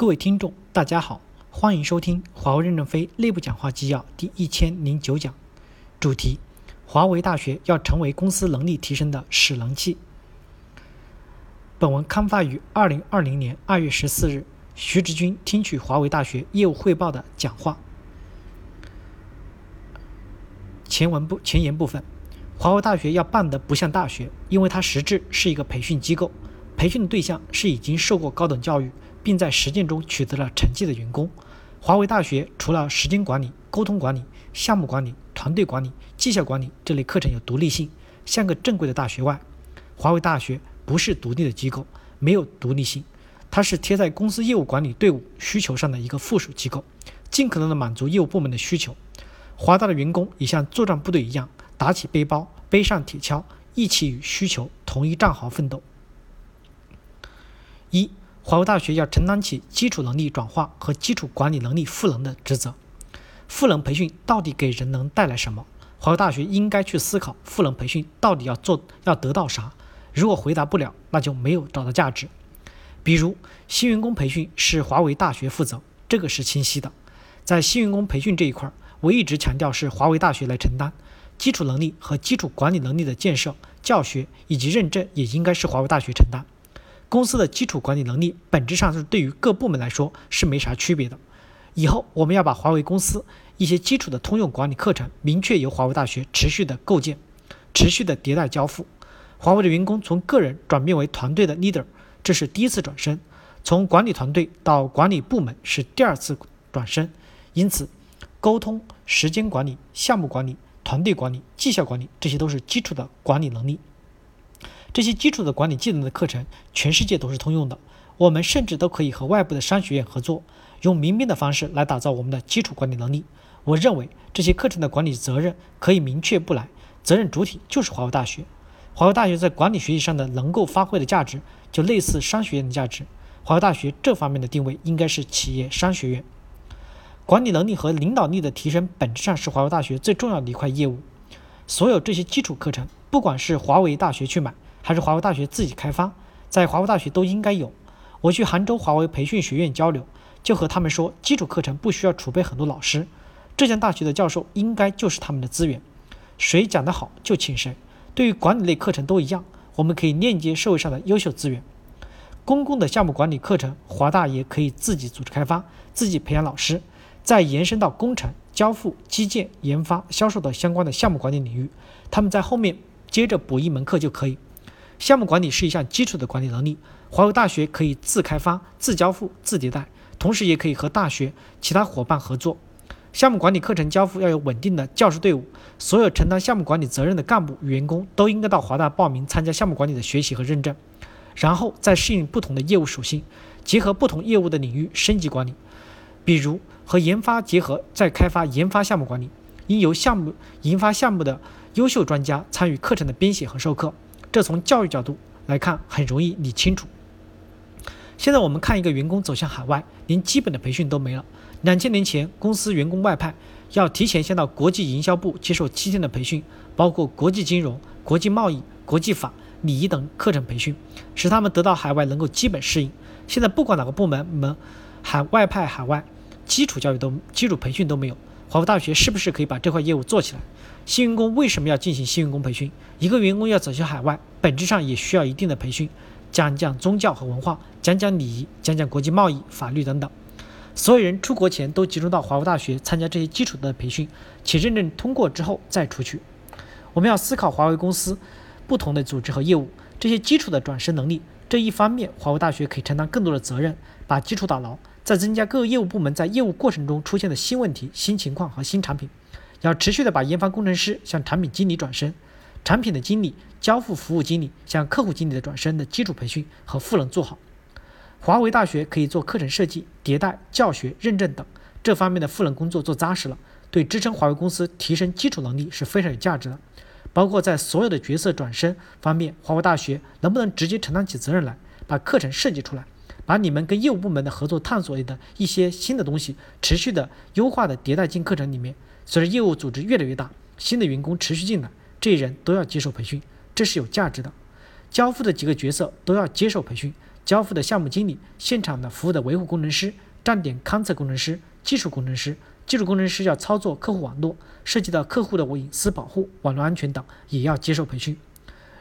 各位听众，大家好，欢迎收听华为任正非内部讲话纪要第一千零九讲，主题：华为大学要成为公司能力提升的使能器。本文刊发于二零二零年二月十四日，徐直军听取华为大学业务汇报的讲话。前文部前言部分，华为大学要办得不像大学，因为它实质是一个培训机构，培训的对象是已经受过高等教育。并在实践中取得了成绩的员工。华为大学除了时间管理、沟通管理、项目管理、团队管理、绩效管理这类课程有独立性，像个正规的大学外，华为大学不是独立的机构，没有独立性，它是贴在公司业务管理队伍需求上的一个附属机构，尽可能的满足业务部门的需求。华大的员工也像作战部队一样，打起背包，背上铁锹，一起与需求同一战壕奋斗。一。华为大学要承担起基础能力转化和基础管理能力赋能的职责。赋能培训到底给人能带来什么？华为大学应该去思考赋能培训到底要做要得到啥。如果回答不了，那就没有找到价值。比如新员工培训是华为大学负责，这个是清晰的。在新员工培训这一块，我一直强调是华为大学来承担基础能力和基础管理能力的建设、教学以及认证，也应该是华为大学承担。公司的基础管理能力本质上是对于各部门来说是没啥区别的。以后我们要把华为公司一些基础的通用管理课程明确由华为大学持续的构建、持续的迭代交付。华为的员工从个人转变为团队的 leader，这是第一次转身；从管理团队到管理部门是第二次转身。因此，沟通、时间管理、项目管理、团队管理、绩效管理，这些都是基础的管理能力。这些基础的管理技能的课程，全世界都是通用的。我们甚至都可以和外部的商学院合作，用民兵的方式来打造我们的基础管理能力。我认为这些课程的管理责任可以明确不来，责任主体就是华为大学。华为大学在管理学习上的能够发挥的价值，就类似商学院的价值。华为大学这方面的定位应该是企业商学院。管理能力和领导力的提升，本质上是华为大学最重要的一块业务。所有这些基础课程，不管是华为大学去买。还是华为大学自己开发，在华为大学都应该有。我去杭州华为培训学院交流，就和他们说，基础课程不需要储备很多老师，浙江大学的教授应该就是他们的资源，谁讲得好就请谁。对于管理类课程都一样，我们可以链接社会上的优秀资源。公共的项目管理课程，华大也可以自己组织开发，自己培养老师，再延伸到工程、交付、基建、研发、销售的相关的项目管理领域，他们在后面接着补一门课就可以。项目管理是一项基础的管理能力，华为大学可以自开发、自交付、自迭代，同时也可以和大学其他伙伴合作。项目管理课程交付要有稳定的教师队伍，所有承担项目管理责任的干部员工都应该到华大报名参加项目管理的学习和认证，然后再适应不同的业务属性，结合不同业务的领域升级管理，比如和研发结合再开发研发项目管理，应由项目研发项目的优秀专家参与课程的编写和授课。这从教育角度来看很容易理清楚。现在我们看一个员工走向海外，连基本的培训都没了。两千年前，公司员工外派要提前先到国际营销部接受七天的培训，包括国际金融、国际贸易、国际法、礼仪等课程培训，使他们得到海外能够基本适应。现在不管哪个部门门海外派海外，基础教育都基础培训都没有。华为大学是不是可以把这块业务做起来？新员工为什么要进行新员工培训？一个员工要走向海外，本质上也需要一定的培训，讲讲宗教和文化，讲讲礼仪，讲讲国际贸易、法律等等。所有人出国前都集中到华为大学参加这些基础的培训，且认证通过之后再出去。我们要思考华为公司不同的组织和业务，这些基础的转身能力这一方面，华为大学可以承担更多的责任，把基础打牢，在增加各个业务部门在业务过程中出现的新问题、新情况和新产品。要持续的把研发工程师向产品经理转身，产品的经理、交付服务经理向客户经理的转身的基础培训和赋能做好。华为大学可以做课程设计、迭代、教学、认证等这方面的赋能工作做扎实了，对支撑华为公司提升基础能力是非常有价值的。包括在所有的角色转身方面，华为大学能不能直接承担起责任来，把课程设计出来，把你们跟业务部门的合作探索里的一些新的东西，持续的优化的迭代进课程里面。随着业务组织越来越大，新的员工持续进来，这些人都要接受培训，这是有价值的。交付的几个角色都要接受培训，交付的项目经理、现场的服务的维护工程师、站点勘测工程师、技术工程师。技术工程师要操作客户网络，涉及到客户的隐私保护、网络安全等，也要接受培训。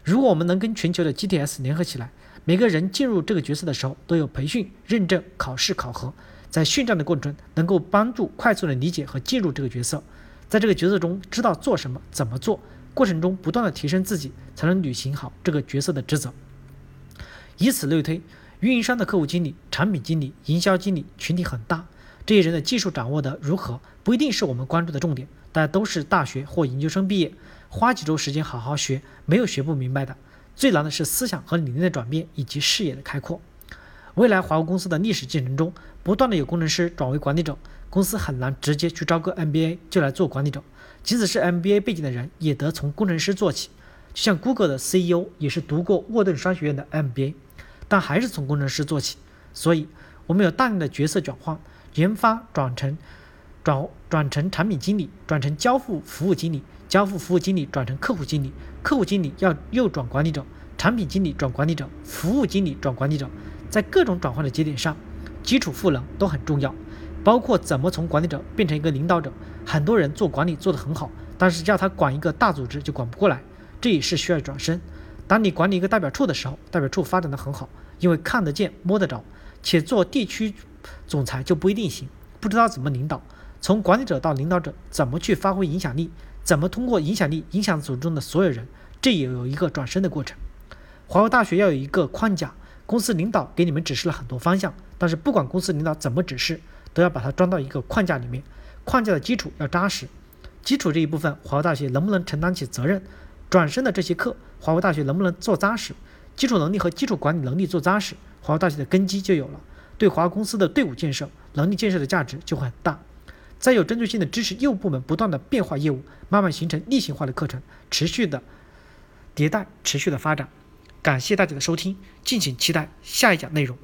如果我们能跟全球的 GTS 联合起来，每个人进入这个角色的时候都有培训、认证、考试、考核，在训战的过程中能够帮助快速的理解和进入这个角色，在这个角色中知道做什么、怎么做，过程中不断的提升自己，才能履行好这个角色的职责。以此类推，运营商的客户经理、产品经理、营销经理群体很大。这些人的技术掌握的如何，不一定是我们关注的重点。大家都是大学或研究生毕业，花几周时间好好学，没有学不明白的。最难的是思想和理念的转变以及视野的开阔。未来华为公司的历史进程中，不断的有工程师转为管理者，公司很难直接去招个 MBA 就来做管理者。即使是 MBA 背景的人，也得从工程师做起。像 Google 的 CEO 也是读过沃顿商学院的 MBA，但还是从工程师做起。所以，我们有大量的角色转换。研发转成转转成产品经理，转成交付服务经理，交付服务经理转成客户经理，客户经理要又转管理者，产品经理转管理者，服务经理转管理者，在各种转换的节点上，基础赋能都很重要，包括怎么从管理者变成一个领导者。很多人做管理做得很好，但是叫他管一个大组织就管不过来，这也是需要转身。当你管理一个代表处的时候，代表处发展的很好，因为看得见摸得着，且做地区。总裁就不一定行，不知道怎么领导。从管理者到领导者，怎么去发挥影响力？怎么通过影响力影响组织中的所有人？这也有一个转身的过程。华为大学要有一个框架，公司领导给你们指示了很多方向，但是不管公司领导怎么指示，都要把它装到一个框架里面。框架的基础要扎实，基础这一部分，华为大学能不能承担起责任？转身的这些课，华为大学能不能做扎实？基础能力和基础管理能力做扎实，华为大学的根基就有了。对华为公司的队伍建设、能力建设的价值就会很大。再有针对性的支持业务部门不断的变化业务，慢慢形成例行化的课程，持续的迭代，持续的发展。感谢大家的收听，敬请期待下一讲内容。